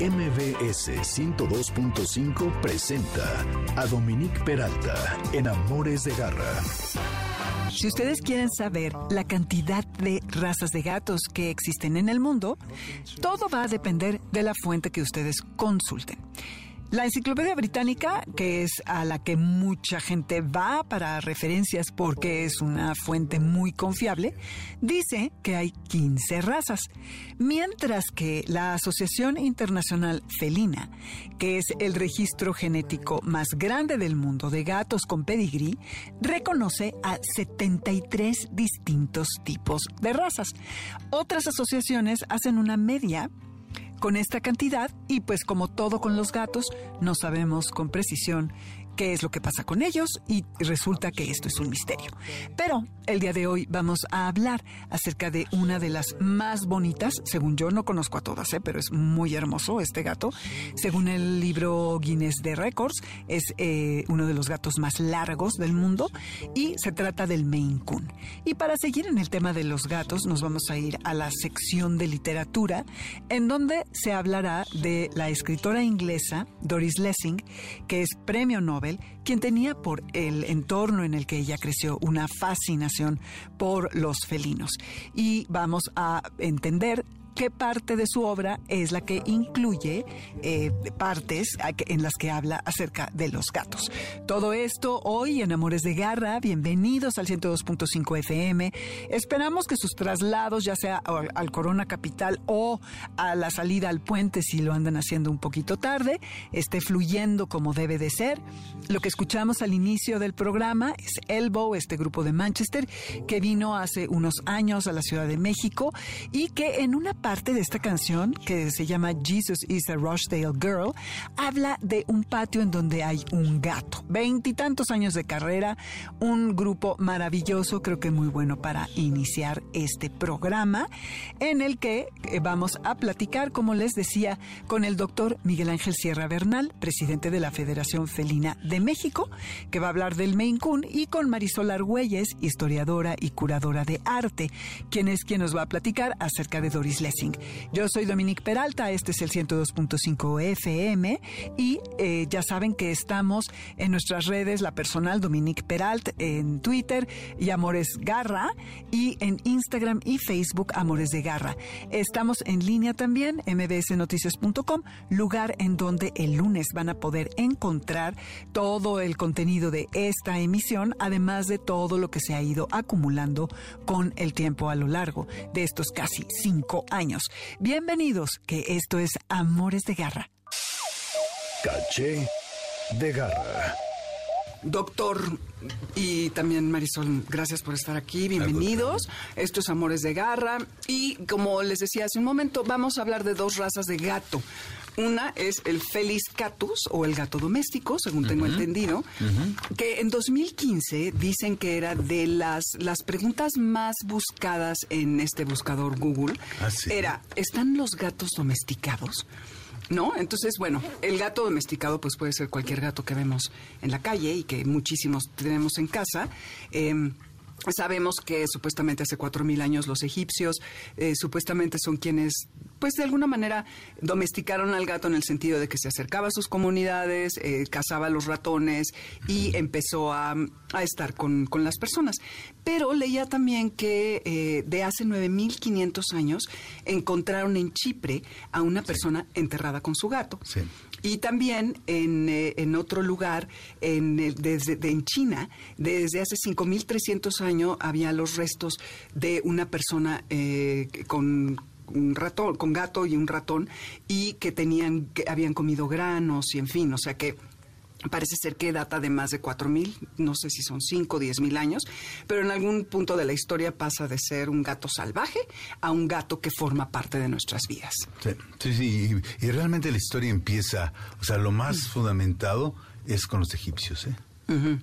MBS 102.5 presenta a Dominique Peralta en Amores de Garra. Si ustedes quieren saber la cantidad de razas de gatos que existen en el mundo, todo va a depender de la fuente que ustedes consulten. La Enciclopedia Británica, que es a la que mucha gente va para referencias porque es una fuente muy confiable, dice que hay 15 razas, mientras que la Asociación Internacional Felina, que es el registro genético más grande del mundo de gatos con pedigrí, reconoce a 73 distintos tipos de razas. Otras asociaciones hacen una media con esta cantidad y pues como todo con los gatos, no sabemos con precisión qué es lo que pasa con ellos y resulta que esto es un misterio. Pero el día de hoy vamos a hablar acerca de una de las más bonitas, según yo no conozco a todas, ¿eh? pero es muy hermoso este gato. Según el libro Guinness de Records, es eh, uno de los gatos más largos del mundo y se trata del Maine Coon. Y para seguir en el tema de los gatos, nos vamos a ir a la sección de literatura, en donde se hablará de la escritora inglesa Doris Lessing, que es premio Nobel quien tenía por el entorno en el que ella creció una fascinación por los felinos. Y vamos a entender qué parte de su obra es la que incluye eh, partes en las que habla acerca de los gatos. Todo esto hoy en Amores de Garra. Bienvenidos al 102.5 FM. Esperamos que sus traslados, ya sea al Corona Capital o a la salida al puente, si lo andan haciendo un poquito tarde, esté fluyendo como debe de ser. Lo que escuchamos al inicio del programa es Elbow, este grupo de Manchester, que vino hace unos años a la Ciudad de México y que en una parte de esta canción, que se llama Jesus is a Rochdale Girl, habla de un patio en donde hay un gato. Veintitantos años de carrera, un grupo maravilloso, creo que muy bueno para iniciar este programa, en el que eh, vamos a platicar, como les decía, con el doctor Miguel Ángel Sierra Bernal, presidente de la Federación Felina de México, que va a hablar del Maine Coon, y con Marisol Argüelles, historiadora y curadora de arte, quien es quien nos va a platicar acerca de Doris Yo soy Dominique Peralta, este es el 102.5 FM y eh, ya saben que estamos en nuestras redes, la personal Dominique Peralt en Twitter y Amores Garra y en Instagram y Facebook Amores de Garra. Estamos en línea también, mbsnoticias.com, lugar en donde el lunes van a poder encontrar todo el contenido de esta emisión, además de todo lo que se ha ido acumulando con el tiempo a lo largo de estos casi cinco años. Bienvenidos, que esto es Amores de Garra. Caché de Garra. Doctor y también Marisol, gracias por estar aquí, bienvenidos. Esto es Amores de Garra y como les decía hace un momento, vamos a hablar de dos razas de gato. Una es el Felis catus o el gato doméstico, según tengo entendido, que en 2015 dicen que era de las, las preguntas más buscadas en este buscador Google. Ah, era, ¿están los gatos domesticados? ¿no? Entonces, bueno, el gato domesticado pues puede ser cualquier gato que vemos en la calle y que muchísimos tenemos en casa. Em, Sabemos que supuestamente hace cuatro mil años los egipcios eh, supuestamente son quienes, pues de alguna manera, domesticaron al gato en el sentido de que se acercaba a sus comunidades, eh, cazaba a los ratones y empezó a, estar con, las personas. Pero leía también que eh, de hace 9.500 años encontraron en Chipre a una persona enterrada con su gato. Sí. Y también en, eh, en otro lugar, en, desde, en China, desde hace 5.300 años había los restos de una persona eh, con un ratón, con gato y un ratón, y que tenían, que habían comido granos y en fin, o sea que Parece ser que data de más de 4.000, no sé si son 5 o 10.000 años, pero en algún punto de la historia pasa de ser un gato salvaje a un gato que forma parte de nuestras vidas. Sí, sí, sí y, realmente la historia empieza, o sea, lo más mm. fundamentado es con los egipcios, ¿eh?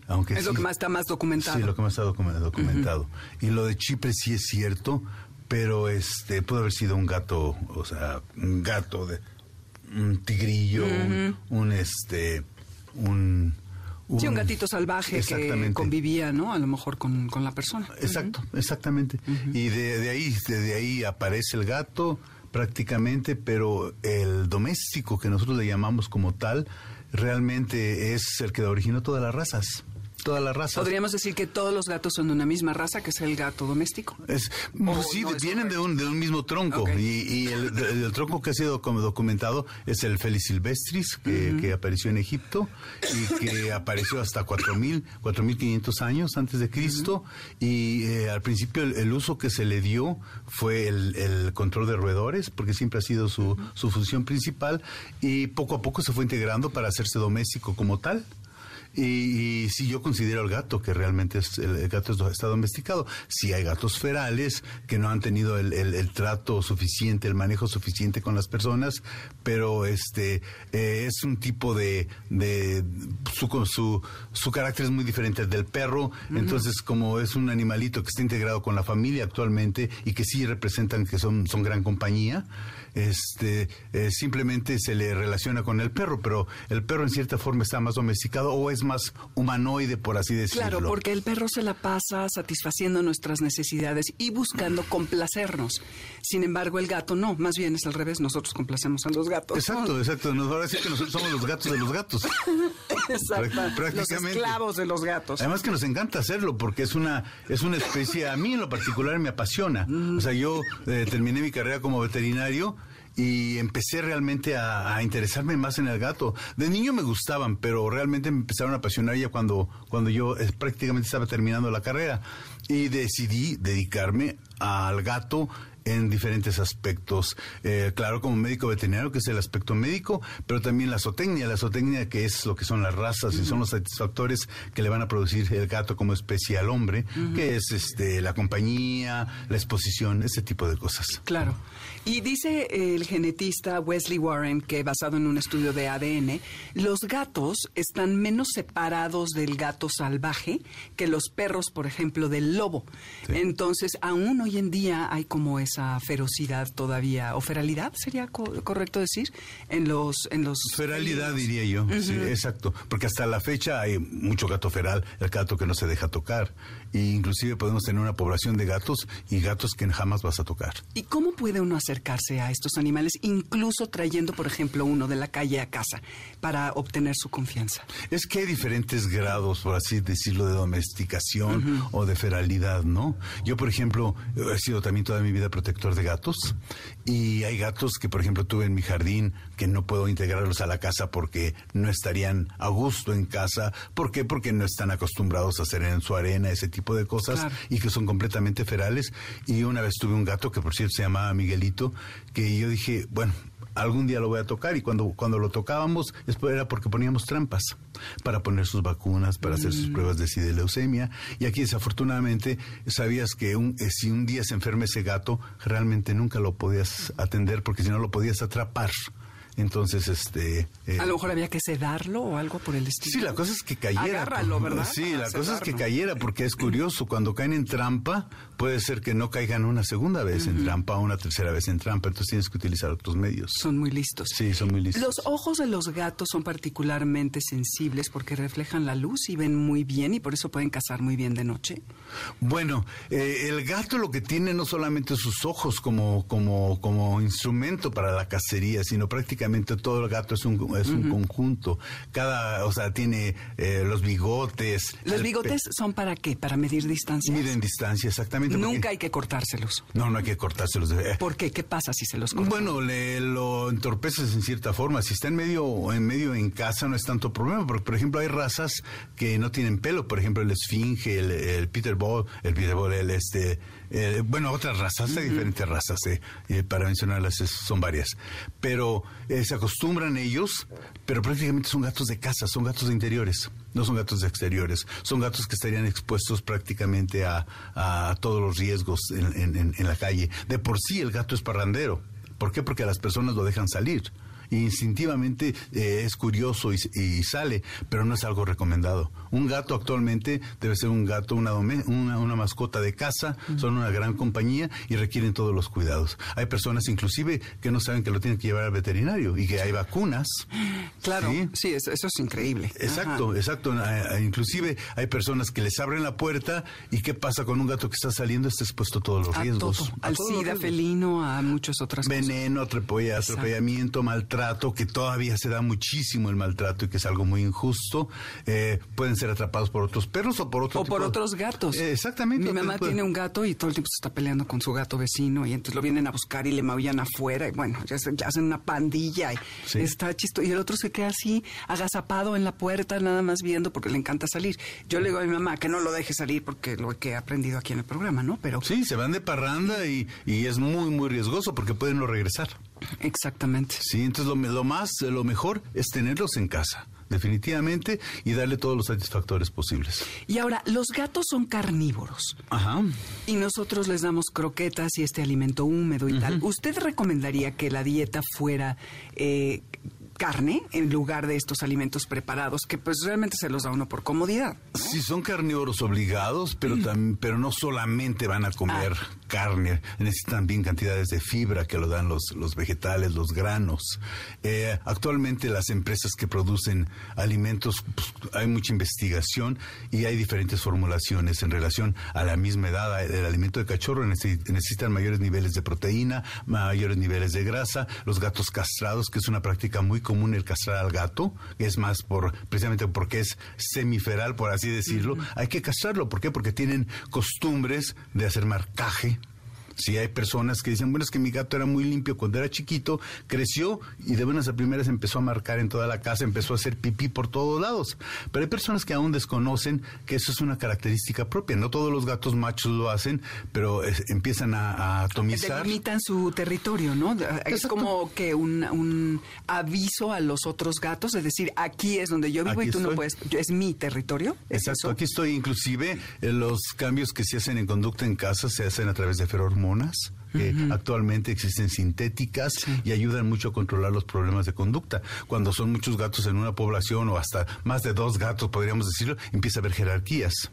Aunque es lo que más está más documentado. Sí, lo que más está documentado. Y lo de Chipre sí es cierto, pero este puede haber sido un gato, o sea, un gato de un tigrillo, un este un, sí, un gatito salvaje que convivía, ¿no? A lo mejor con, la persona. Exacto, exactamente. Y de, ahí, desde ahí aparece el gato, prácticamente, pero el doméstico que nosotros le llamamos como tal, realmente es el que originó todas las razas todas las razas. ¿Podríamos decir que todos los gatos son de una misma raza, que es el gato doméstico? Es, sí, vienen de un, de un mismo tronco. Y, el, tronco que ha sido documentado es el Felis silvestris, que, apareció en Egipto y que apareció hasta 4.000, 4.500 años antes de Cristo. Y eh, al principio el, uso que se le dio fue el, control de roedores, porque siempre ha sido su, su función principal. Y poco a poco se fue integrando para hacerse doméstico como tal. Y, si yo considero al gato que realmente es, el, gato está domesticado. Si hay gatos ferales que no han tenido el, trato suficiente, el manejo suficiente con las personas, pero este eh, es un tipo de, de su, su, su carácter es muy diferente del perro. Entonces, como es un animalito que está integrado con la familia actualmente y que sí representan que son, son gran compañía, este, eh, simplemente se le relaciona con el perro, pero el perro en cierta forma está más domesticado o es más humanoide, por así decirlo. Claro, porque el perro se la pasa satisfaciendo nuestras necesidades y buscando complacernos. Sin embargo, el gato no, más bien es al revés, nosotros complacemos a los gatos. Exacto, exacto. ahora sí que nosotros somos los gatos de los gatos. Exacto. Prácticamente. Los esclavos de los gatos. Además que nos encanta hacerlo porque es una, es una especie, a mí en lo particular me apasiona. O sea, yo eh, terminé mi carrera como veterinario y empecé realmente a, interesarme más en el gato. De niño me gustaban, pero realmente me empezaron a apasionar ya cuando, cuando yo eh, prácticamente estaba terminando la carrera y decidí dedicarme al gato en diferentes aspectos. Eh, claro, como médico veterinario, que es el aspecto médico, pero también la zootecnia, la zootecnia que es lo que son las razas y son los satisfactores que le van a producir el gato como especie al hombre, que es este la compañía, la exposición, ese tipo de cosas. Claro. Y dice el genetista Wesley Warren que basado en un estudio de ADN, los gatos están menos separados del gato salvaje que los perros, por ejemplo, del lobo. Entonces, aún hoy en día hay como esa ferocidad todavía, o feralidad sería correcto decir, en los... En los feralidad diría yo, sí, exacto, porque hasta la fecha hay mucho gato feral, el gato que no se deja tocar, e inclusive podemos tener una población de gatos y gatos que jamás vas a tocar. ¿Y cómo puede uno acercarse a estos animales, incluso trayendo, por ejemplo, uno de la calle a casa, para obtener su confianza? Es que hay diferentes grados, por así decirlo, de domesticación o de feralidad, ¿no? Yo, por ejemplo, he sido también toda mi vida protector de gatos y hay gatos que, por ejemplo, tuve en mi jardín que no puedo integrarlos a la casa porque no estarían a gusto en casa. ¿Por qué? Porque no están acostumbrados a hacer en su arena ese tipo de cosas y que son completamente ferales. Y una vez tuve un gato que, por cierto, se llamaba Miguelito, que yo dije, bueno, algún día lo voy a tocar y cuando, cuando lo tocábamos era porque poníamos trampas para poner sus vacunas, para hacer sus mm. pruebas de SIDA leucemia. Y aquí desafortunadamente sabías que un, eh, si un día se enferma ese gato, realmente nunca lo podías atender porque si no lo podías atrapar. Entonces, este... Eh, a lo mejor había que sedarlo o algo por el estilo. Sí, la cosa es que cayera. Agárralo, ¿verdad? Sí, la cosa es que cayera, porque es curioso, cuando caen en trampa, puede ser que no caigan una segunda vez en trampa o una tercera vez en trampa, entonces tienes que utilizar otros medios. Son muy listos. Sí, son muy listos. Los ojos de los gatos son particularmente sensibles porque reflejan la luz y ven muy bien y por eso pueden cazar muy bien de noche. Bueno, eh, el gato lo que tiene no solamente sus ojos como, como, como instrumento para la cacería, sino prácticamente todo el gato es un, es un conjunto. Cada, o sea, tiene eh, los bigotes. ¿Los bigotes son para qué? ¿Para medir distancia? Miden distancia, exactamente. Nunca hay que cortárselos. No, no hay que cortárselos. ¿Por qué? ¿Qué pasa si se los cortan? Bueno, le lo entorpeces en cierta forma. Si está en medio, en medio en casa no es tanto problema, porque por ejemplo hay razas que no tienen pelo, por ejemplo el esfinge, el, el Peter Ball, el Peter Ball, el este eh, bueno, otras razas, hay diferentes razas, eh, eh, para mencionarlas son varias, pero se acostumbran ellos, pero prácticamente son gatos de casa, son gatos de interiores, no son gatos de exteriores, son gatos que estarían expuestos prácticamente a, todos los riesgos en, en la calle. De por sí el gato es parrandero, ¿por qué? Porque las personas lo dejan salir instintivamente eh, es curioso y, sale, pero no es algo recomendado. Un gato actualmente debe ser un gato, una, una, mascota de casa, son una gran compañía y requieren todos los cuidados. Hay personas inclusive que no saben que lo tienen que llevar al veterinario y que hay vacunas. Claro, sí, eso, es increíble. Exacto, exacto. Inclusive hay personas que les abren la puerta y qué pasa con un gato que está saliendo, está expuesto a todos los riesgos. al SIDA felino, a muchas otras cosas. Veneno, atropellamiento, maltrato, que todavía se da muchísimo el maltrato y que es algo muy injusto. Eh, pueden ser atrapados por otros perros o por otros. O por otros gatos. Eh, exactamente. Mi mamá tiene un gato y todo el tiempo se está peleando con su gato vecino y entonces lo vienen a buscar y le maullan afuera y bueno, ya, hacen una pandilla y está chisto. Y el otro se queda así, agazapado en la puerta, nada más viendo porque le encanta salir. Yo le digo a mi mamá que no lo deje salir porque lo que he aprendido aquí en el programa, ¿no? Pero Sí, se van de parranda y, y es muy, muy riesgoso porque pueden no regresar. Exactamente. Sí, entonces lo, lo más, lo mejor es tenerlos en casa definitivamente, y darle todos los satisfactores posibles. Y ahora, los gatos son carnívoros. Ajá. Y nosotros les damos croquetas y este alimento húmedo y tal. ¿Usted recomendaría que la dieta fuera eh, carne en lugar de estos alimentos preparados que pues realmente se los da uno por comodidad. Sí, son carnívoros obligados, pero mm. también, pero no solamente van a comer ah. Carne, necesitan bien cantidades de fibra que lo dan los, los vegetales, los granos. Eh, actualmente las empresas que producen alimentos, pues, hay mucha investigación y hay diferentes formulaciones en relación a la misma edad. El alimento de cachorro necesitan mayores niveles de proteína, mayores niveles de grasa. Los gatos castrados, que es una práctica muy común el castrar al gato, es más por precisamente porque es semiferal, por así decirlo. Hay que castrarlo, ¿por qué? Porque tienen costumbres de hacer marcaje si hay personas que dicen, bueno, es que mi gato era muy limpio cuando era chiquito, creció y de buenas a primeras empezó a marcar en toda la casa, empezó a hacer pipí por todos lados. Pero hay personas que aún desconocen que eso es una característica propia. No todos los gatos machos lo hacen, pero empiezan a, atomizar. Delimitan su territorio, ¿no? Es como que un, aviso a los otros gatos, es decir, aquí es donde yo vivo y tú no puedes, es mi territorio. Exacto, aquí estoy. Inclusive eh, los cambios que se hacen en conducta en casa se hacen a través de ferormonas que actualmente existen sintéticas y ayudan mucho a controlar los problemas de conducta. Cuando son muchos gatos en una población o hasta más de dos gatos, podríamos decirlo, empieza a haber jerarquías.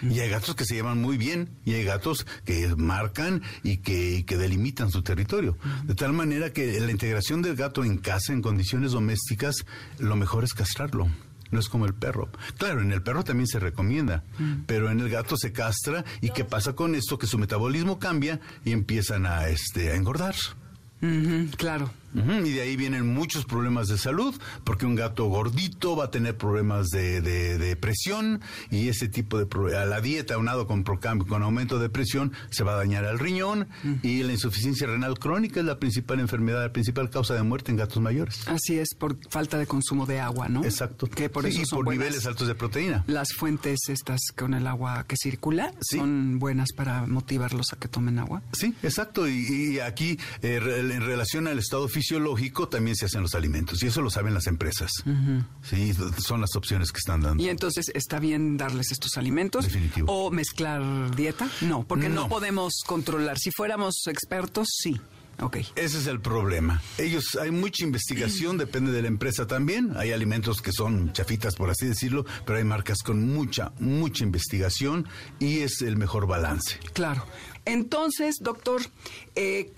Y hay gatos que se llevan muy bien y hay gatos que marcan y que, que delimitan su territorio. De tal manera que la integración del gato en casa, en condiciones domésticas, lo mejor es castrarlo no es como el perro. Claro, en el perro también se recomienda, mm. pero en el gato se castra y ¿qué pasa con esto? Que su metabolismo cambia y empiezan a, este, a engordar. claro. Y de ahí vienen muchos problemas de salud, porque un gato gordito va a tener problemas de, de, presión y ese tipo de a la dieta unado con con aumento de presión se va a dañar al riñón y la insuficiencia renal crónica es la principal enfermedad, la principal causa de muerte en gatos mayores. Así es, por falta de consumo de agua, ¿no? Exacto. Que por eso y por niveles altos de proteína. Las fuentes estas con el agua que circula son buenas para motivarlos a que tomen agua. Sí, exacto. Y, aquí eh, en relación al estado fisiológico también se hacen los alimentos y eso lo saben las empresas. Sí, son las opciones que están dando. Y entonces, ¿está bien darles estos alimentos? Definitivo. ¿O mezclar dieta? No, porque no, podemos controlar. Si fuéramos expertos, sí. Okay. Ese es el problema. Ellos, hay mucha investigación, depende de la empresa también. Hay alimentos que son chafitas, por así decirlo, pero hay marcas con mucha, mucha investigación y es el mejor balance. Claro. Entonces, doctor, eh,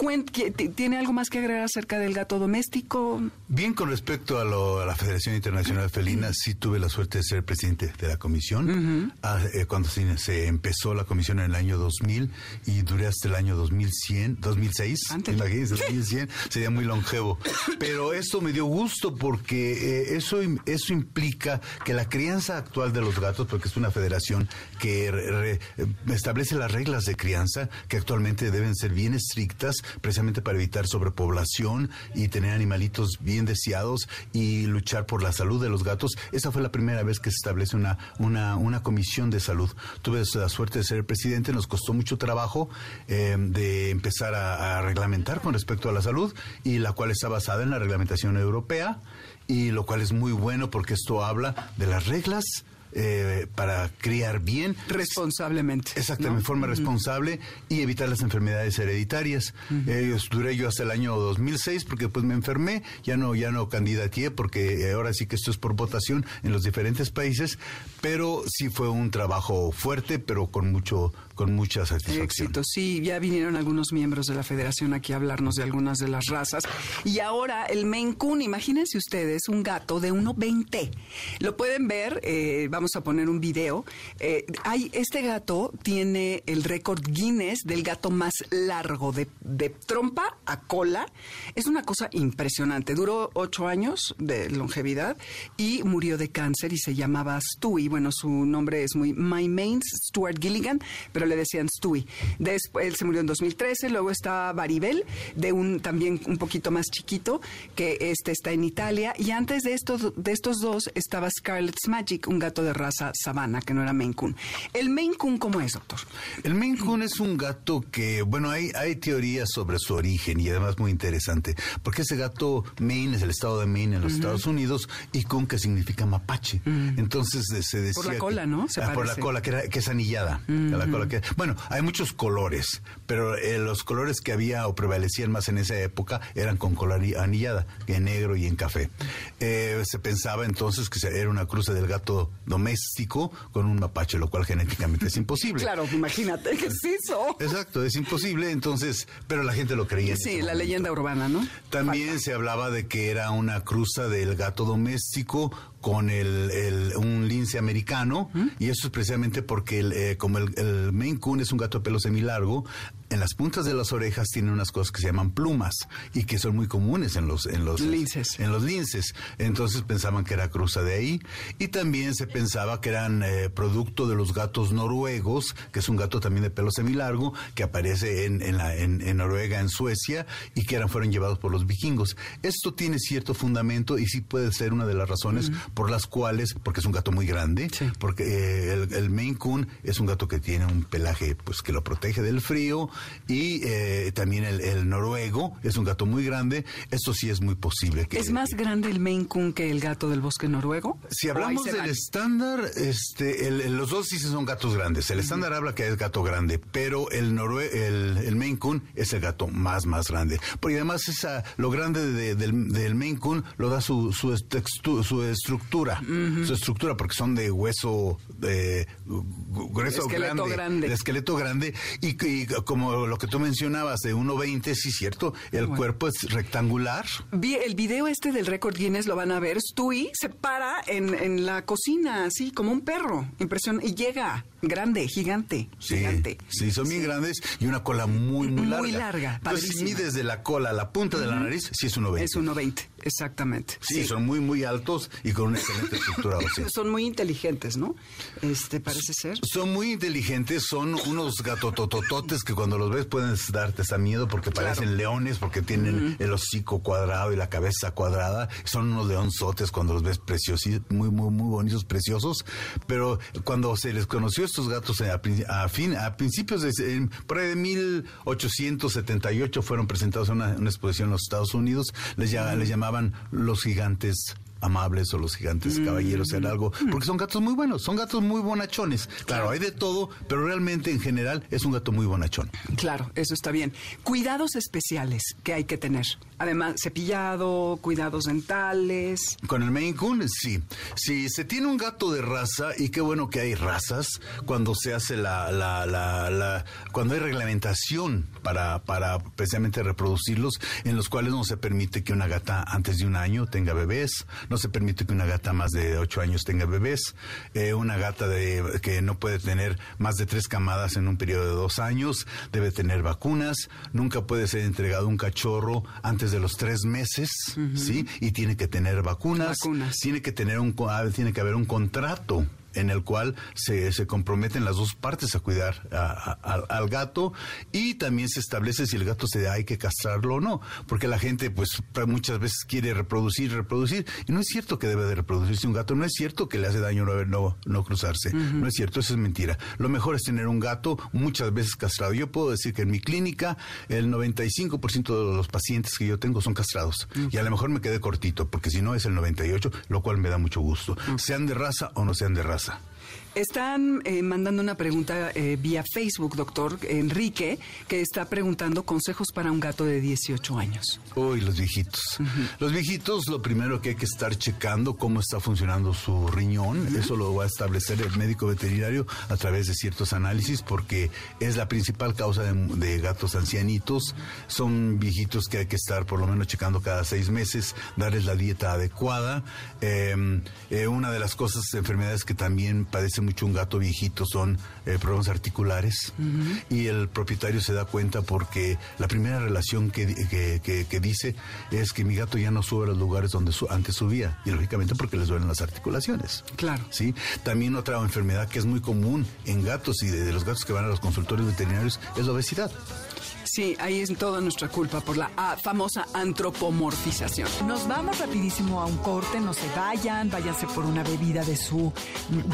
¿tiene algo más que agregar acerca del gato doméstico? Bien, con respecto a, la Federación Internacional Felina, sí tuve la suerte de ser presidente de la comisión. Ah, eh, cuando se, empezó la comisión en el año 2000 y duré hasta el año 2100, 2006. Antes. Imagínense, 2100, sería muy longevo. Pero esto me dio gusto porque eh, eso, eso implica que la crianza actual de los gatos, porque es una federación que establece las reglas de crianza, que actualmente deben ser bien estrictas precisamente para evitar sobrepoblación y tener animalitos bien deseados y luchar por la salud de los gatos. Esa fue la primera vez que se establece una, una, comisión de salud. Tuve la suerte de ser el presidente, nos costó mucho trabajo eh, de empezar a reglamentar con respecto a la salud y la cual está basada en la reglamentación europea y lo cual es muy bueno porque esto habla de las reglas eh, para criar bien. Responsablemente. Exactamente, de forma responsable y evitar las enfermedades hereditarias. Eh, duré yo hasta el año 2006 porque después me enfermé, ya no, ya no candidateé porque ahora sí que esto es por votación en los diferentes países, pero sí fue un trabajo fuerte, pero con mucho con mucha satisfacción. Éxito, sí, ya vinieron algunos miembros de la federación aquí a hablarnos de algunas de las razas. Y ahora el Maine Coon, imagínense ustedes, un gato de 1,20. Lo pueden ver, eh, vamos a poner un video. Eh, hay, este gato tiene el récord Guinness del gato más largo, de, de trompa a cola. Es una cosa impresionante. Duró ocho años de longevidad y murió de cáncer y se llamaba Stewie. Bueno, su nombre es muy My Mains, Stuart Gilligan, pero le decían Stewie. Después, él se murió en 2013, luego está Baribel, de un también un poquito más chiquito, que este está en Italia, y antes de estos, de estos dos estaba Scarlet's Magic, un gato de raza sabana, que no era Maine Coon. ¿El Maine Coon cómo es, doctor? El Maine Coon es un gato que, bueno, hay, hay teorías sobre su origen y además muy interesante, porque ese gato Maine es el estado de Maine en los Estados Unidos y Coon que significa mapache. Entonces se decía... Por la cola, ¿no? Ah, por la cola, que, era, que es anillada. La cola que, bueno, hay muchos colores, pero eh, los colores que había o prevalecían más en esa época eran con color anillada, en negro y en café. Eh, se pensaba entonces que era una cruza del gato doméstico con un mapache, lo cual genéticamente es imposible. Claro, imagínate que es eso. Exacto, es imposible, entonces, pero la gente lo creía. Sí, la leyenda urbana, ¿no? También se hablaba de que era una cruza del gato doméstico con el, un lince americano y eso es precisamente porque el, eh, como el, el Maine Coon es un gato de pelo semilargo, en las puntas de las orejas tiene unas cosas que se llaman plumas y que son muy comunes en los en los linces. En los linces. Entonces pensaban que era cruza de ahí y también se pensaba que eran eh, producto de los gatos noruegos, que es un gato también de pelo semilargo que aparece en, en, la, en, Noruega, en Suecia y que eran fueron llevados por los vikingos. Esto tiene cierto fundamento y sí puede ser una de las razones por las cuales, porque es un gato muy grande, porque eh, el, el Maine Coon es un gato que tiene un pelaje pues que lo protege del frío y eh, también el, noruego es un gato muy grande. Esto sí es muy posible. Que, ¿Es más grande el Maine Coon que el gato del bosque noruego? Si hablamos del estándar, este, los dos sí son gatos grandes. El estándar habla que es gato grande, pero el, norue el, el, Maine Coon es el gato más, más grande. Porque además esa, lo grande del, del, Maine Coon lo da su, su, su estructura, su estructura, porque son de hueso de grueso esqueleto grande, de esqueleto grande y, y como lo que tú mencionabas de 1.20, sí, cierto, el cuerpo es rectangular. El video este del récord Guinness lo van a ver. Stewie se para en, en la cocina, así como un perro. Impresión. Y llega grande, gigante, sí, gigante. Sí, son bien grandes y una cola muy, muy larga. Muy larga. Entonces, si mides de la cola a la punta de la nariz, sí es 1.20. Es 1.20, exactamente. Sí, son muy, muy altos y con una excelente estructura Son muy inteligentes, ¿no? Este, parece ser. Son muy inteligentes, son unos gatototototes que cuando los ves pueden darte esa miedo porque parecen leones, porque tienen el hocico cuadrado y la cabeza cuadrada. Son unos leonzotes cuando los ves preciosos, muy, muy, muy bonitos, preciosos. Pero cuando se les conoció estos gatos a, a, fin, a principios de, por ahí de 1878 fueron presentados en una, exposición en los Estados Unidos, les, les llamaban los gigantes amables o los gigantes mm. caballeros en algo, porque son gatos muy buenos, son gatos muy bonachones. Claro, hay de todo, pero realmente en general es un gato muy bonachón. Claro, eso está bien. Cuidados especiales que hay que tener. Además, cepillado, cuidados dentales. Con el Maine Coon, sí. Si se tiene un gato de raza, y qué bueno que hay razas, cuando se hace la, la, la, la cuando hay reglamentación para, para precisamente reproducirlos, en los cuales no se permite que una gata antes de un año tenga bebés, no se permite que una gata más de ocho años tenga bebés, eh, una gata de, que no puede tener más de tres camadas en un periodo de dos años, debe tener vacunas, nunca puede ser entregado un cachorro antes de los tres meses, ¿sí? Y tiene que tener vacunas, vacunas. tiene que tener un, ah, tiene que haber un contrato en el cual se, se comprometen las dos partes a cuidar al gato y también se establece si el gato se hay que castrarlo o no, porque la gente pues muchas veces quiere reproducir, reproducir y no es cierto que debe de reproducirse un gato, no es cierto que le hace daño no, no, no cruzarse, no es cierto, eso es mentira. Lo mejor es tener un gato muchas veces castrado. Yo puedo decir que en mi clínica el 95% de los pacientes que yo tengo son castrados y a lo mejor me quedé cortito, porque si no es el 98, lo cual me da mucho gusto, sean de raza o no sean de raza casa. Están eh, mandando una pregunta eh, vía Facebook, doctor Enrique, que está preguntando consejos para un gato de 18 años. Uy, los viejitos. Los viejitos, lo primero que hay que estar checando cómo está funcionando su riñón. Eso lo va a establecer el médico veterinario a través de ciertos análisis porque es la principal causa de, gatos ancianitos. Son viejitos que hay que estar por lo menos checando cada seis meses, darles la dieta adecuada. Em, eh, una de las cosas, enfermedades que también mucho un gato viejito son eh, problemas articulares y el propietario se da cuenta porque la primera relación que, que, dice es que mi gato ya no sube a los lugares donde antes subía y lógicamente porque les duelen las articulaciones. Claro. ¿sí? También otra enfermedad que es muy común en gatos y de los gatos que van a los consultorios veterinarios es la obesidad. Sí, ahí es toda nuestra culpa por la ah, famosa antropomorfización. Nos vamos rapidísimo a un corte, no se vayan, váyanse por una bebida de su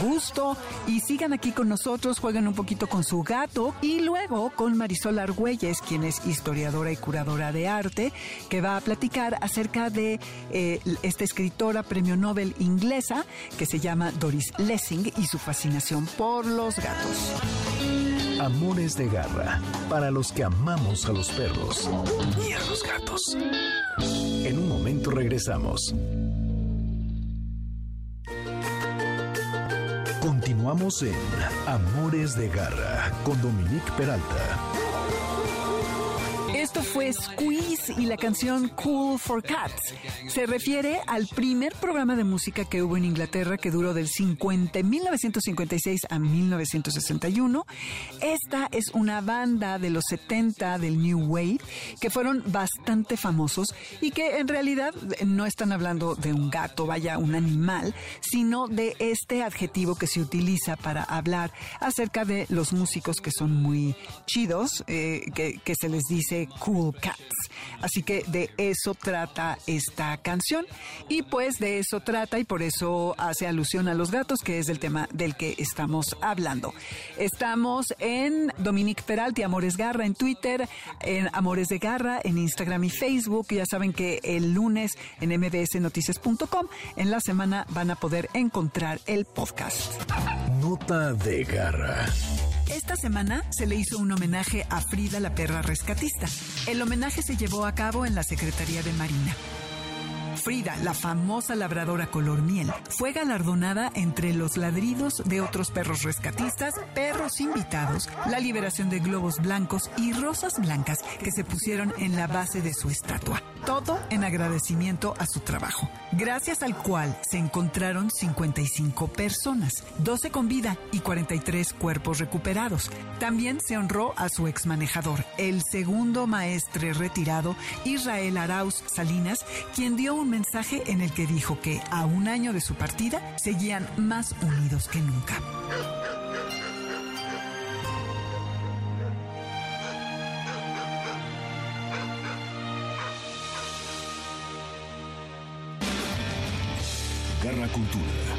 gusto y sigan aquí con nosotros, jueguen un poquito con su gato y luego con Marisol Argüelles, quien es historiadora y curadora de arte, que va a platicar acerca de eh, esta escritora premio Nobel inglesa que se llama Doris Lessing y su fascinación por los gatos. Amores de garra, para los que amamos a los perros y a los gatos. En un momento regresamos. Continuamos en Amores de garra con Dominique Peralta. Fue Squeeze y la canción Cool for Cats. Se refiere al primer programa de música que hubo en Inglaterra que duró del 50, 1956 a 1961. Esta es una banda de los 70 del New Wave que fueron bastante famosos y que en realidad no están hablando de un gato, vaya, un animal, sino de este adjetivo que se utiliza para hablar acerca de los músicos que son muy chidos, eh, que se les dice Cool Cats. Así que de eso trata esta canción y pues de eso trata y por eso hace alusión a los gatos, que es el tema del que estamos hablando. Estamos en Dominique Peralti, Amores Garra en Twitter, en Amores de Garra en Instagram y Facebook. Ya saben que el lunes en mbsnoticias.com en la semana van a poder encontrar el podcast. Nota de Garra. Esta semana se le hizo un homenaje a Frida la perra rescatista. El homenaje se llevó a cabo en la Secretaría de Marina. Frida, la famosa labradora color miel, fue galardonada entre los ladridos de otros perros rescatistas, perros invitados, la liberación de globos blancos y rosas blancas que se pusieron en la base de su estatua. Todo en agradecimiento a su trabajo, gracias al cual se encontraron 55 personas, 12 con vida y 43 cuerpos recuperados. También se honró a su exmanejador, el segundo maestre retirado, Israel Arauz Salinas, quien dio un mensaje en el que dijo que a un año de su partida seguían más unidos que nunca. Garra Cultura.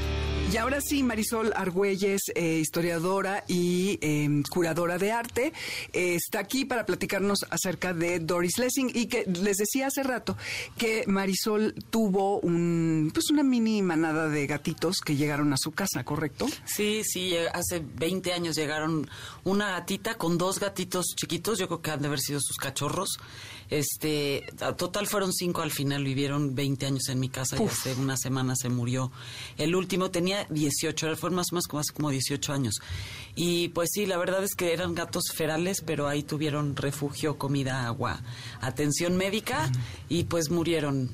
Y ahora sí, Marisol Argüelles, eh, historiadora y em, curadora de arte, eh, está aquí para platicarnos acerca de Doris Lessing y que les decía hace rato que Marisol tuvo un, pues una mini manada de gatitos que llegaron a su casa, ¿correcto? Sí, sí, eh, hace 20 años llegaron una gatita con dos gatitos chiquitos, yo creo que han de haber sido sus cachorros. Este, total fueron cinco al final, vivieron 20 años en mi casa y hace una semana se murió. El último tenía 18, fue más o menos como hace como 18 años. Y pues sí, la verdad es que eran gatos ferales, pero ahí tuvieron refugio, comida, agua, atención médica y pues murieron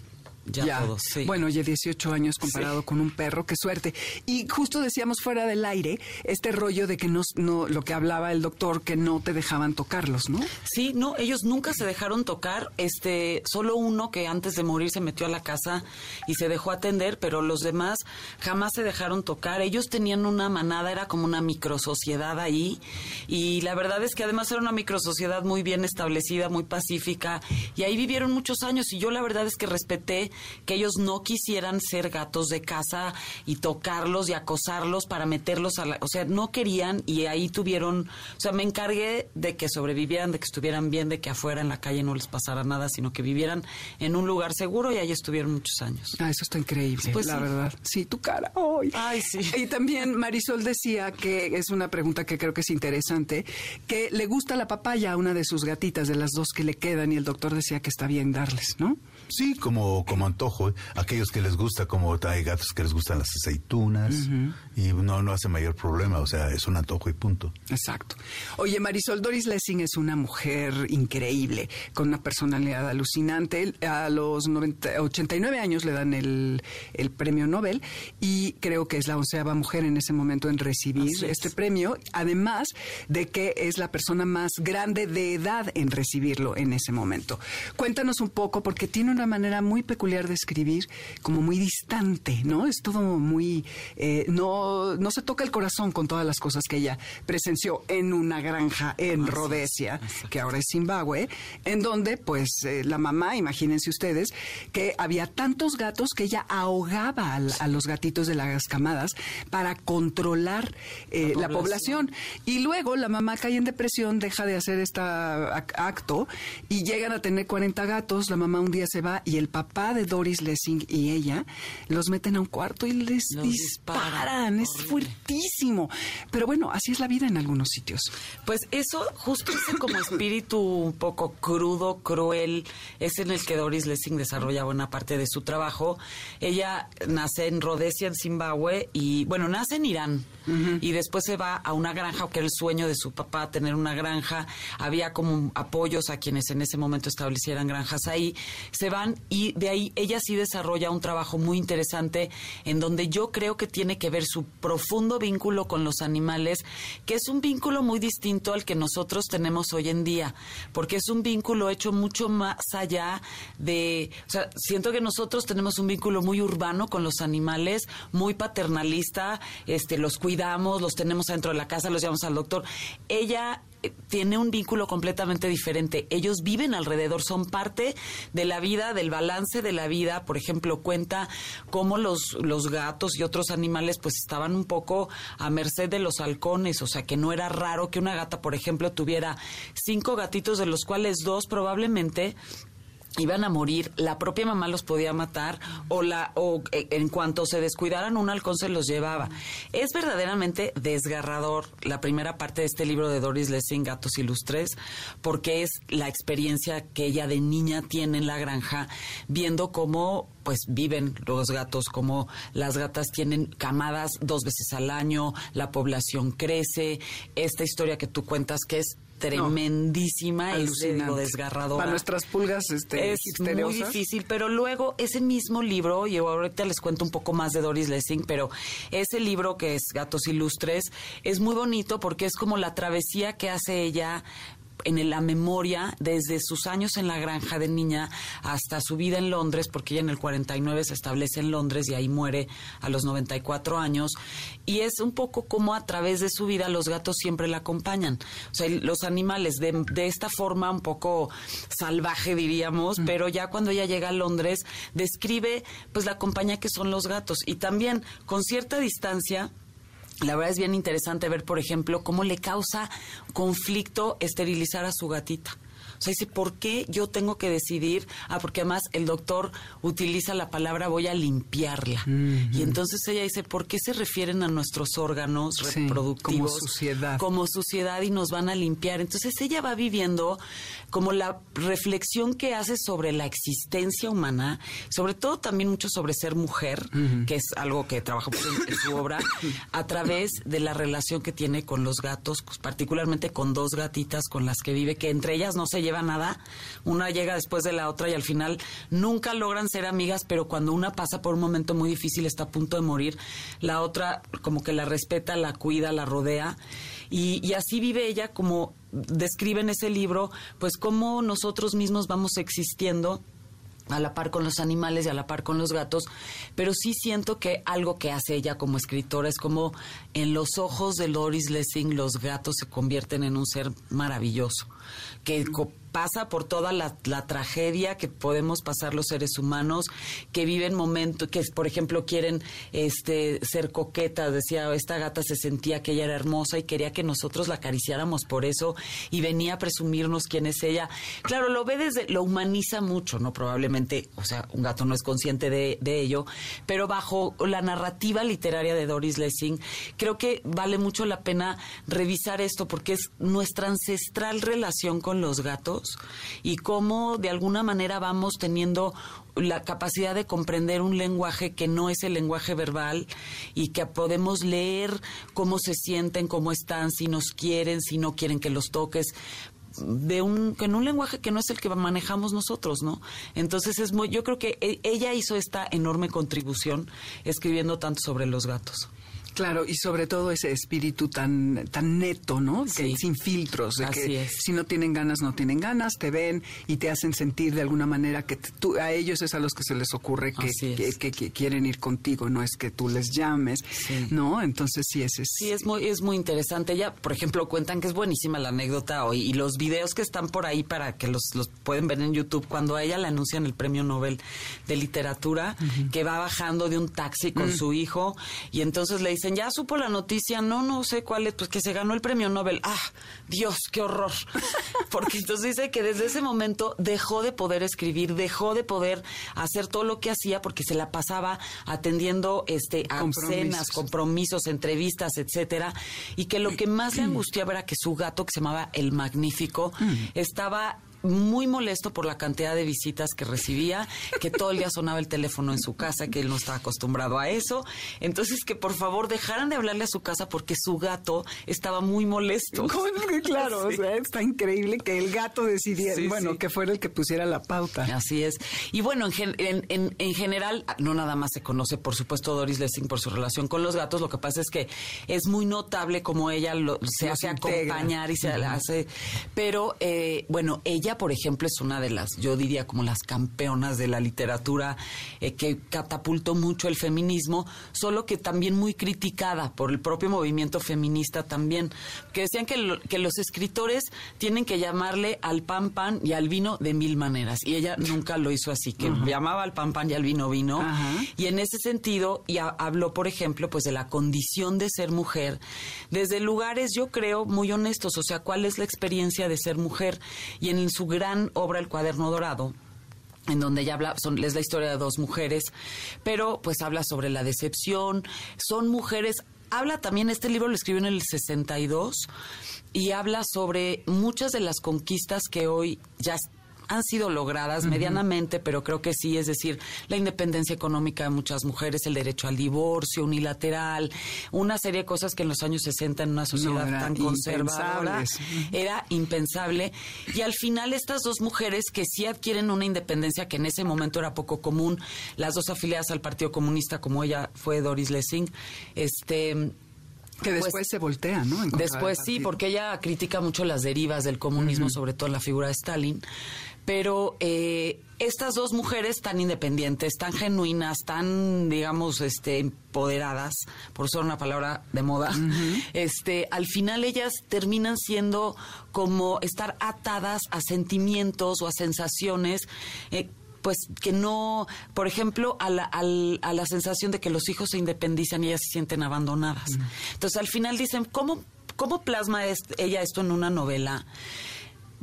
ya, todos, sí. Bueno, oye, 18 años comparado con un perro, qué suerte. Y justo decíamos fuera del aire este rollo de que no, no, lo que hablaba el doctor, que no te dejaban tocarlos, ¿no? Sí, no, ellos nunca se dejaron tocar. Este, solo uno que antes de morir se metió a la casa y se dejó atender, pero los demás jamás se dejaron tocar. Ellos tenían una manada, era como una microsociedad ahí. Y la verdad es que además era una microsociedad muy bien establecida, muy pacífica. Y ahí vivieron muchos años. Y yo la verdad es que respeté que ellos no quisieran ser gatos de casa y tocarlos y acosarlos para meterlos a la... O sea, no querían y ahí tuvieron... O sea, me encargué de que sobrevivieran, de que estuvieran bien, de que afuera en la calle no les pasara nada, sino que vivieran en un lugar seguro y ahí estuvieron muchos años. Ah, eso está increíble, Pues la sí. verdad. Sí, tu cara. Ay, sí. Y también Marisol decía que es una pregunta que creo que es interesante, que le gusta la papaya a una de sus gatitas, de las dos que le quedan, y el doctor decía que está bien darles, ¿no? Sí, como, como antojo. ¿eh? Aquellos que les gusta, como hay gatos que les gustan las aceitunas y no, no hace mayor problema, o sea, es un antojo y punto. Exacto. Oye, Marisol Doris Lessing es una mujer increíble, con una personalidad alucinante. A los 90 89 años le dan el, el premio Nobel y creo que es la onceava mujer en ese momento en recibir es. este premio, además de que es la persona más grande de edad en recibirlo en ese momento. Cuéntanos un poco, porque tiene una manera muy peculiar de escribir, como muy distante, ¿no? Es todo muy... eh, no, no se toca el corazón con todas las cosas que ella presenció en una granja en Rhodesia, que ahora es Zimbabue, en donde, pues, eh, la mamá, imagínense ustedes, que había tantos gatos que ella ahogaba al- a, los gatitos de las camadas para controlar eh, la, población. Y luego la mamá cae en depresión, deja de hacer este acto y llegan a tener 40 gatos. La mamá un día se va y el papá de Doris Lessing y ella los meten a un cuarto y les disparan. Es fuertísimo. Pero bueno, así es la vida en algunos sitios. Pues eso, justo ese como espíritu un poco crudo, cruel, es en el que Doris Lessing desarrolla buena parte de su trabajo. Ella nace en Rhodesia, en Zimbabue, y bueno, nace en Irán, y después se va a una granja, que era el sueño de su papá, tener una granja. Había como apoyos a quienes en ese momento establecieran granjas ahí. Se van y de ahí ella sí desarrolla un trabajo muy interesante en donde yo creo que tiene que ver su profundo vínculo con los animales, que es un vínculo muy distinto al que nosotros tenemos hoy en día, porque es un vínculo hecho mucho más allá de, o sea, siento que nosotros tenemos un vínculo muy urbano con los animales, muy paternalista, este, los cuidamos, los tenemos dentro de la casa, los llevamos al doctor. Ella tiene un vínculo completamente diferente. Ellos viven alrededor, son parte de la vida, del balance de la vida. Por ejemplo, cuenta cómo los, los gatos y otros animales pues estaban un poco a merced de los halcones, o sea que no era raro que una gata, por ejemplo, tuviera cinco gatitos, de los cuales dos probablemente iban a morir, la propia mamá los podía matar o la o eh, en cuanto se descuidaran un halcón se los llevaba. Es verdaderamente desgarrador la primera parte de este libro de Doris Lessing Gatos Ilustres porque es la experiencia que ella de niña tiene en la granja viendo cómo pues viven los gatos, como las gatas tienen camadas dos veces al año, la población crece, esta historia que tú cuentas que es tremendísima, es de- digo, Alucinante. desgarradora. Para nuestras pulgas este, Es muy difícil, pero luego ese mismo libro, y ahorita les cuento un poco más de Doris Lessing, pero ese libro que es Gatos Ilustres es muy bonito porque es como la travesía que hace ella en la memoria desde sus años en la granja de niña hasta su vida en Londres, porque ella en el 49 se establece en Londres y ahí muere a los 94 años. Y es un poco como a través de su vida los gatos siempre la acompañan. O sea, los animales de, de esta forma un poco salvaje, diríamos, pero ya cuando ella llega a Londres, describe pues la compañía que son los gatos. Y también con cierta distancia la verdad es bien interesante ver, por ejemplo, cómo le causa conflicto esterilizar a su gatita. O sea, dice, ¿por qué yo tengo que decidir? Ah, porque además el doctor utiliza la palabra voy a limpiarla. Y entonces ella dice, ¿por qué se refieren a nuestros órganos Sí, reproductivos? como suciedad. Como suciedad y nos van a limpiar. Entonces ella va viviendo como la reflexión que hace sobre la existencia humana, sobre todo también mucho sobre ser mujer, que es algo que trabaja en, en su obra, a través de la relación que tiene con los gatos, pues, particularmente con dos gatitas con las que vive, que entre ellas no se lleva nada. Una llega después de la otra y al final nunca logran ser amigas, pero cuando una pasa por un momento muy difícil, está a punto de morir, la otra como que la respeta, la cuida, la rodea. Y, y así vive ella como describe en ese libro, pues cómo nosotros mismos vamos existiendo a la par con los animales y a la par con los gatos, pero sí siento que algo que hace ella como escritora es como en los ojos de Loris Lessing los gatos se convierten en un ser maravilloso, que pasa por toda la, la, tragedia que podemos pasar los seres humanos, que viven momentos, que por ejemplo quieren este ser coquetas, decía, esta gata se sentía que ella era hermosa y quería que nosotros la acariciáramos por eso y venía a presumirnos quién es ella. Claro, lo ve desde, lo humaniza mucho, ¿no? Probablemente, o sea, un gato no es consciente de, de ello, pero bajo la narrativa literaria de Doris Lessing, creo que vale mucho la pena revisar esto porque es nuestra ancestral relación con los gatos y cómo de alguna manera vamos teniendo la capacidad de comprender un lenguaje que no es el lenguaje verbal y que podemos leer cómo se sienten, cómo están, si nos quieren, si no quieren que los toques de un en un lenguaje que no es el que manejamos nosotros, ¿no? Entonces es muy yo creo que e, ella hizo esta enorme contribución escribiendo tanto sobre los gatos. Claro, y sobre todo ese espíritu tan, tan neto, ¿no? Que sin filtros, de que si no tienen ganas, no tienen ganas, te ven y te hacen sentir de alguna manera que tú, a ellos es a los que se les ocurre que, que, quieren ir contigo, no es que tú les llames, ¿no? Entonces sí, ese es... Sí, es muy, es muy interesante. Ya, por ejemplo, cuentan que es buenísima la anécdota hoy y los videos que están por ahí para que los, los pueden ver en YouTube, cuando a ella le anuncian el premio Nobel de Literatura, que va bajando de un taxi con mm. su hijo y entonces le dice dicen, ya supo la noticia, no, no sé cuál es, pues que se ganó el premio Nobel. Ah, Dios, qué horror. Porque entonces dice que desde ese momento dejó de poder escribir, dejó de poder hacer todo lo que hacía porque se la pasaba atendiendo este a cenas, compromisos, entrevistas, etcétera, y que lo que más le angustiaba era que su gato que se llamaba El Magnífico mm. estaba muy molesto por la cantidad de visitas que recibía, que todo el día sonaba el teléfono en su casa, que él no estaba acostumbrado a eso. Entonces, que por favor dejaran de hablarle a su casa porque su gato estaba muy molesto. Claro, o sea, está increíble que el gato decidiera, bueno, que fuera el que pusiera la pauta. Así es. Y bueno, en, en, en, general, no nada más se conoce, por supuesto, Doris Lessing por su relación con los gatos. Lo que pasa es que es muy notable como ella se hace acompañar y se hace. Pero, eh, bueno, ella por ejemplo, es una de las, yo diría, como las campeonas de la literatura eh, que catapultó mucho el feminismo, solo que también muy criticada por el propio movimiento feminista también, que decían que, que los escritores tienen que llamarle al pan pan y al vino de mil maneras, y ella nunca lo hizo así, que llamaba al pan pan y al vino vino, y en ese sentido, y habló, por ejemplo, pues de la condición de ser mujer, desde lugares, yo creo, muy honestos, o sea, cuál es la experiencia de ser mujer, y en su gran obra El cuaderno dorado, en donde ella habla, son, es la historia de dos mujeres, pero pues habla sobre la decepción, son mujeres, habla también, este libro lo escribió en el 62 y habla sobre muchas de las conquistas que hoy ya han sido logradas medianamente, pero creo que sí, es decir, la independencia económica de muchas mujeres, el derecho al divorcio unilateral, una serie de cosas que en los años 60 en una sociedad tan conservadora era impensable. Y al final estas dos mujeres que sí adquieren una independencia que en ese momento era poco común, las dos afiliadas al Partido Comunista como ella fue Doris Lessing, este que pues, después se voltea, ¿no? después sí, porque ella critica mucho las derivas del comunismo, sobre todo la figura de Stalin pero eh, estas dos mujeres tan independientes, tan genuinas, tan, digamos, este, empoderadas, por usar una palabra de moda, este, al final ellas terminan siendo como estar atadas a sentimientos o a sensaciones. Eh, pues que no, por ejemplo, a la, a la sensación de que los hijos se independizan y ellas se sienten abandonadas. Entonces, al final dicen, ¿cómo, cómo plasma ella esto en una novela?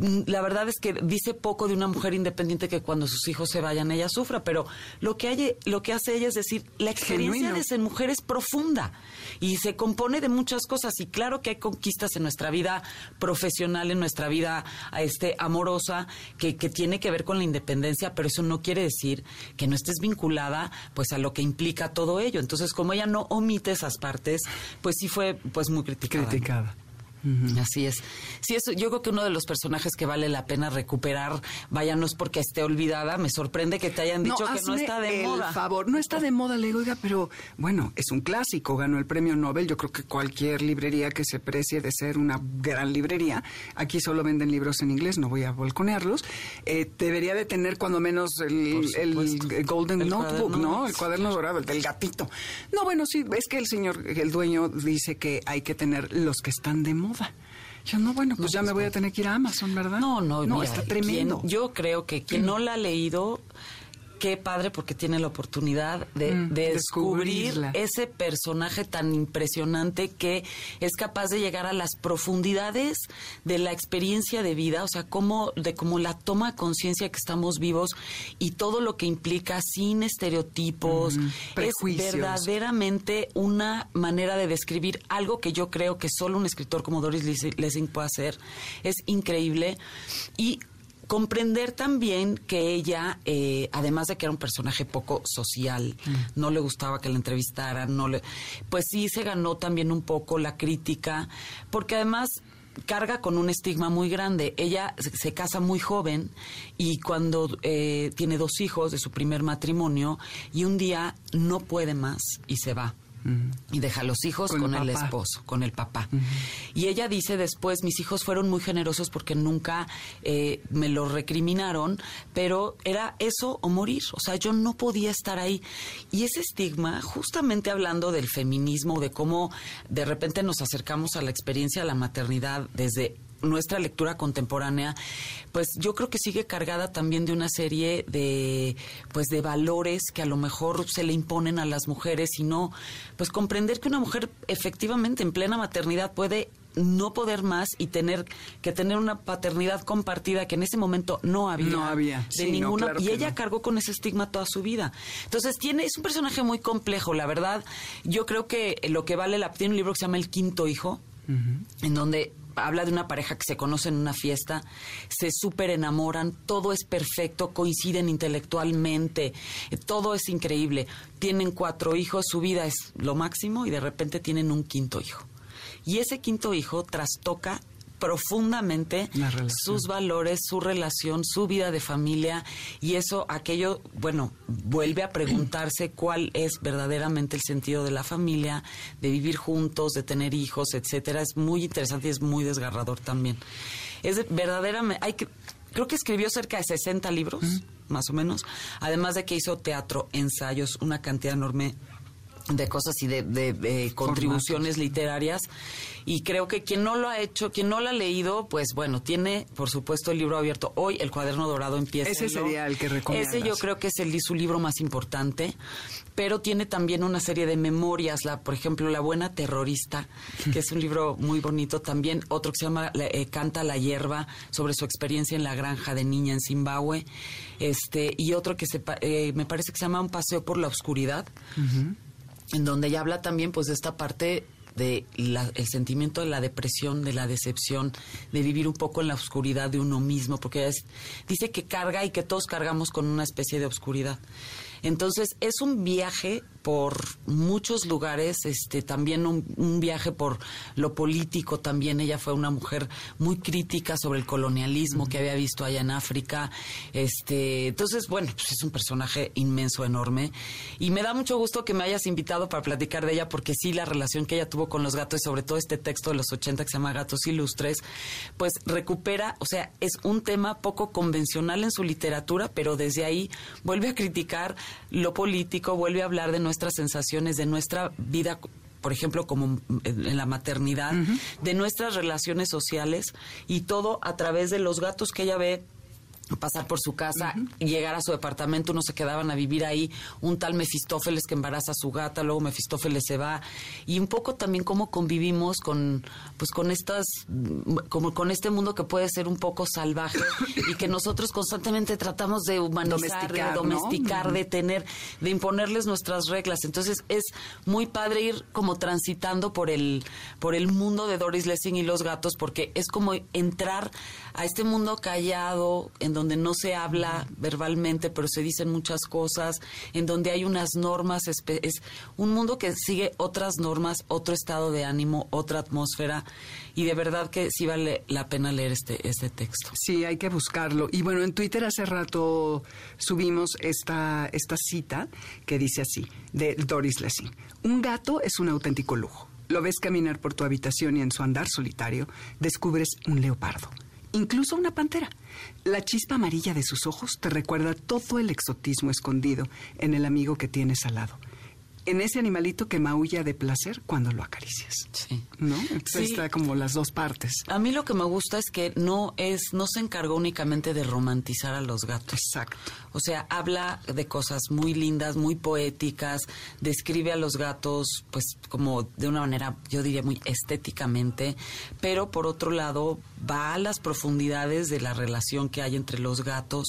Mm, la verdad es que dice poco de una mujer independiente que cuando sus hijos se vayan ella sufra, pero lo que, hay, lo que hace ella es decir, la experiencia de ser mujer es profunda y se compone de muchas cosas y claro que hay conquistas en nuestra vida profesional, en nuestra vida este, amorosa, que, que tiene que ver con la independencia, pero eso no quiere decir que no estés vinculada pues a lo que implica todo ello. Entonces, como ella no omite esas partes, pues sí fue pues muy criticada. Criticada. Así es. Sí, eso, yo creo que uno de los personajes que vale la pena recuperar, vaya, no es porque esté olvidada, me sorprende que te hayan dicho que no está de el moda. favor, no está de moda, le digo, oiga, pero bueno, es un clásico, ganó el premio Nobel, yo creo que cualquier librería que se precie de ser una gran librería, aquí solo venden libros en inglés, no voy a volconearlos, eh, debería de tener cuando menos el, Golden Notebook, ¿no? El cuaderno dorado, el del gatito. No, bueno, sí, es que el señor, el dueño dice que hay que tener los que están de moda Yo no, bueno, pues ya me voy a tener que ir a Amazon, ¿verdad? No, no, no, mira, está tremendo. quien- yo creo que quien no la ha leído, qué padre porque tiene la oportunidad de, Mm, de descubrir ese personaje tan impresionante que es capaz de llegar a las profundidades de la experiencia de vida, o sea, cómo, de cómo la toma conciencia que estamos vivos y todo lo que implica sin estereotipos. Mm, es verdaderamente una manera de describir algo que yo creo que solo un escritor como Doris Lessing puede hacer. Es increíble. Y comprender también que ella, eh, además de que era un personaje poco social, no le gustaba que la entrevistaran, no le, pues sí se ganó también un poco la crítica, porque además carga con un estigma muy grande. Ella se, se casa muy joven y cuando eh, tiene dos hijos de su primer matrimonio y un día no puede más y se va. Y deja a los hijos Con con, el esposo, con el papá. Y ella dice después, mis hijos fueron muy generosos porque nunca eh, me lo recriminaron, pero era eso o morir. O sea, yo no podía estar ahí. Y ese estigma, justamente hablando del feminismo, de cómo de repente nos acercamos a la experiencia de la maternidad desde nuestra lectura contemporánea, pues yo creo que sigue cargada también de una serie de pues de valores que a lo mejor se le imponen a las mujeres y no pues comprender que una mujer efectivamente en plena maternidad puede no poder más y tener que tener una paternidad compartida que en ese momento no había No había. de Sí, no, ninguna claro y ella no. cargó con ese estigma toda su vida. Entonces tiene es un personaje muy complejo, la verdad. Yo creo que lo que vale la tiene un libro que se llama El quinto hijo en donde habla de una pareja que se conoce en una fiesta, se súper enamoran, todo es perfecto, coinciden intelectualmente, eh, todo es increíble. Tienen cuatro hijos, su vida es lo máximo y de repente tienen un quinto hijo. Y ese quinto hijo trastoca profundamente sus valores, su relación, su vida de familia y eso, aquello, bueno, vuelve a preguntarse cuál es verdaderamente el sentido de la familia, de vivir juntos, de tener hijos, etcétera. Es muy interesante y es muy desgarrador también. Es de- verdaderamente, hay que, creo que escribió cerca de 60 libros, más o menos, además de que hizo teatro, ensayos, una cantidad enorme de cosas y de, de- de contribuciones literarias. Y creo que quien no lo ha hecho, quien no lo ha leído, pues bueno, tiene por supuesto el libro abierto. Hoy el cuaderno dorado empieza. Ese sería el que recomiendas. Ese yo creo que es el, su libro más importante, pero tiene también una serie de memorias, la, por ejemplo, La buena terrorista, que es un libro muy bonito también, otro que se llama la- eh, Canta la hierba, sobre su experiencia en la granja de niña en Zimbabue, este y otro que se, eh, me parece que se llama Un paseo por la oscuridad en donde ella habla también pues de esta parte de la- el sentimiento de la depresión, de la decepción, de vivir un poco en la oscuridad de uno mismo, porque es- dice que carga y que todos cargamos con una especie de oscuridad. Entonces es un viaje por muchos lugares, este también un, un viaje por lo político también. Ella fue una mujer muy crítica sobre el colonialismo que había visto allá en África. Este, entonces, bueno, pues es un personaje inmenso, enorme. Y me da mucho gusto que me hayas invitado para platicar de ella, porque sí, la relación que ella tuvo con los gatos, y sobre todo este texto de los 80 que se llama Gatos Ilustres, pues recupera, o sea, es un tema poco convencional en su literatura, pero desde ahí vuelve a criticar lo político, vuelve a hablar de nuestras sensaciones, de nuestra vida por ejemplo, como en en la maternidad, de nuestras relaciones sociales y todo a través de los gatos que ella ve pasar por su casa, llegar a su departamento, unos se quedaban a vivir ahí, un tal Mefistófeles que embaraza a su gata, luego Mefistófeles se va, y un poco también cómo convivimos con, pues con estas, como con este mundo que puede ser un poco salvaje y que nosotros constantemente tratamos de humanizar, Domesticar, de ¿no? domesticar, de tener, de imponerles nuestras reglas. Entonces es muy padre ir como transitando por el, por el mundo de Doris Lessing y los gatos, porque es como entrar a este mundo callado, en donde no se habla verbalmente, pero se dicen muchas cosas, en donde hay unas normas, es un mundo que sigue otras normas, otro estado de ánimo, otra atmósfera, y de verdad que sí vale la pena leer este, este texto. Sí, hay que buscarlo. Y bueno, en Twitter hace rato subimos esta, esta cita que dice así, de Doris Lessing. Un gato es un auténtico lujo. Lo ves caminar por tu habitación y en su andar solitario descubres un leopardo, incluso una pantera. La chispa amarilla de sus ojos te recuerda todo el exotismo escondido en el amigo que tienes al lado. En ese animalito que maulla de placer cuando lo acaricias. Sí. ¿No? Entonces Sí. está como las dos partes. A mí lo que me gusta es que no es, no se encargó únicamente de romantizar a los gatos. Exacto. O sea, habla de cosas muy lindas, muy poéticas, describe a los gatos, pues, como de una manera, yo diría, muy estéticamente, pero por otro lado, va a las profundidades de la relación que hay entre los gatos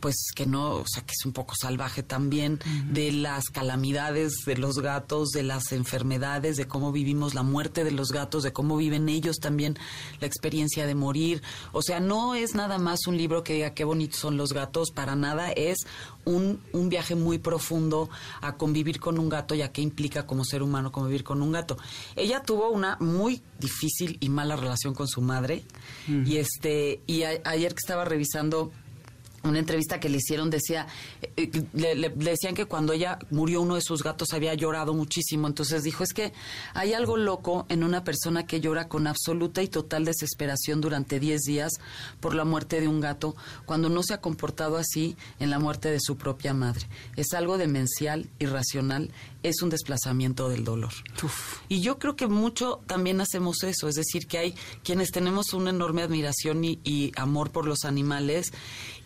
pues que no, o sea, que es un poco salvaje también, de las calamidades de los gatos, de las enfermedades, de cómo vivimos la muerte de los gatos, de cómo viven ellos también la experiencia de morir. O sea, no es nada más un libro que diga qué bonitos son los gatos, para nada, es un, un viaje muy profundo a convivir con un gato y a qué implica como ser humano convivir con un gato. Ella tuvo una muy difícil y mala relación con su madre y este y a- ayer que estaba revisando una entrevista que le hicieron decía eh, eh, le, decían que cuando ella murió uno de sus gatos había llorado muchísimo. Entonces dijo es que hay algo loco en una persona que llora con absoluta y total desesperación durante 10 días por la muerte de un gato cuando no se ha comportado así en la muerte de su propia madre. Es algo demencial irracional es un desplazamiento del dolor Uf. y yo creo que mucho también hacemos eso, es decir, que hay quienes tenemos una enorme admiración y, y amor por los animales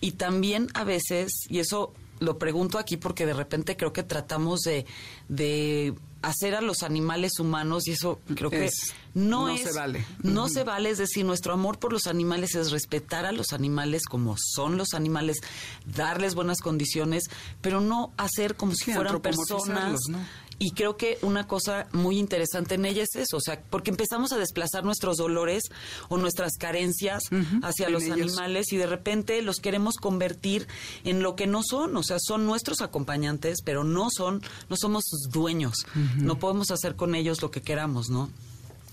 y también a veces, y eso lo pregunto aquí porque de repente creo que tratamos de, de hacer a los animales humanos y eso creo que Es- no, no es, se vale. No se vale, es decir, nuestro amor por los animales es respetar a los animales como son los animales, darles buenas condiciones, pero no hacer como si fueran personas. Y creo que una cosa muy interesante en ella es eso, o sea, porque empezamos a desplazar nuestros dolores o nuestras carencias Ujú, hacia los ellos. animales y de repente los queremos convertir en lo que no son, o sea, son nuestros acompañantes, pero no son, no somos dueños, no podemos hacer con ellos lo que queramos, ¿no?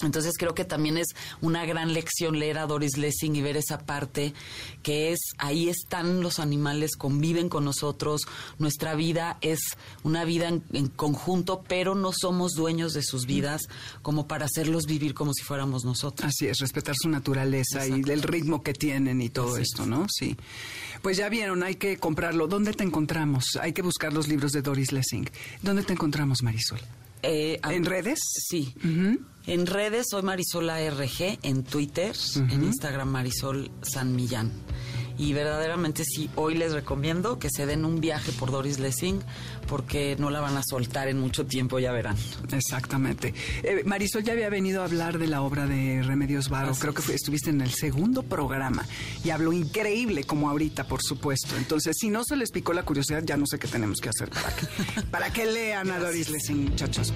Entonces creo que también es una gran lección leer a Doris Lessing y ver esa parte que es ahí están los animales, conviven con nosotros, nuestra vida es una vida en, en conjunto, pero no somos dueños de sus vidas como para hacerlos vivir como si fuéramos nosotros. Así es, respetar su naturaleza y el ritmo que tienen y todo Así esto, ¿no? Sí. Pues ya vieron, hay que comprarlo. ¿Dónde te encontramos? Hay que buscar los libros de Doris Lessing. ¿Dónde te encontramos, Marisol? Eh, ¿En redes? Sí. En redes soy Marisola RG, en Twitter, en Instagram Marisol San Millán. Y verdaderamente sí, hoy les recomiendo que se den un viaje por Doris Lessing porque no la van a soltar en mucho tiempo, ya verán. Exactamente. Eh, Marisol ya había venido a hablar de la obra de Remedios Varo. Creo que fue- estuviste en el segundo programa y habló increíble, como ahorita, por supuesto. Entonces, si no se les picó la curiosidad, ya no sé qué tenemos que hacer para que, para que lean a Doris Lessing, muchachos.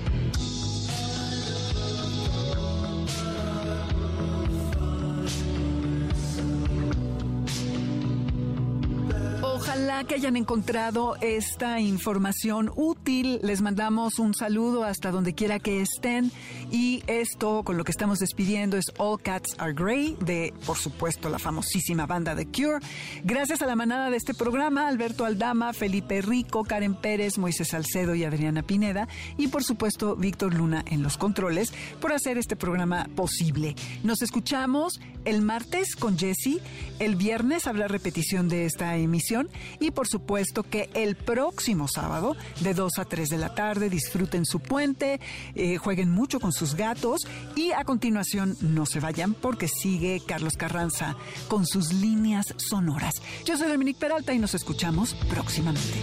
Que hayan encontrado esta información útil. Les mandamos un saludo hasta donde quiera que estén. Y esto con lo que estamos despidiendo es All Cats Are Grey de, por supuesto, la famosísima banda The Cure. Gracias a la manada de este programa, Alberto Aldama, Felipe Rico, Karen Pérez, Moisés Salcedo y Adriana Pineda. Y por supuesto, Víctor Luna en los controles por hacer este programa posible. Nos escuchamos el martes con Jesse. El viernes habrá repetición de esta emisión. Y por supuesto que el próximo sábado, de 2 a 3 de la tarde, disfruten su puente, eh, jueguen mucho con gatos. Y a continuación, no se vayan porque sigue Carlos Carranza con sus líneas sonoras. Yo soy Dominique Peralta y nos escuchamos próximamente.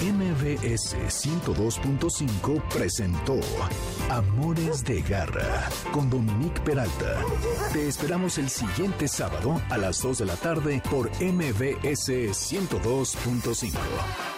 MBS 102.5 presentó Amores de Garra con Dominique Peralta. Te esperamos el siguiente sábado a las 2 de la tarde por MBS 102.5.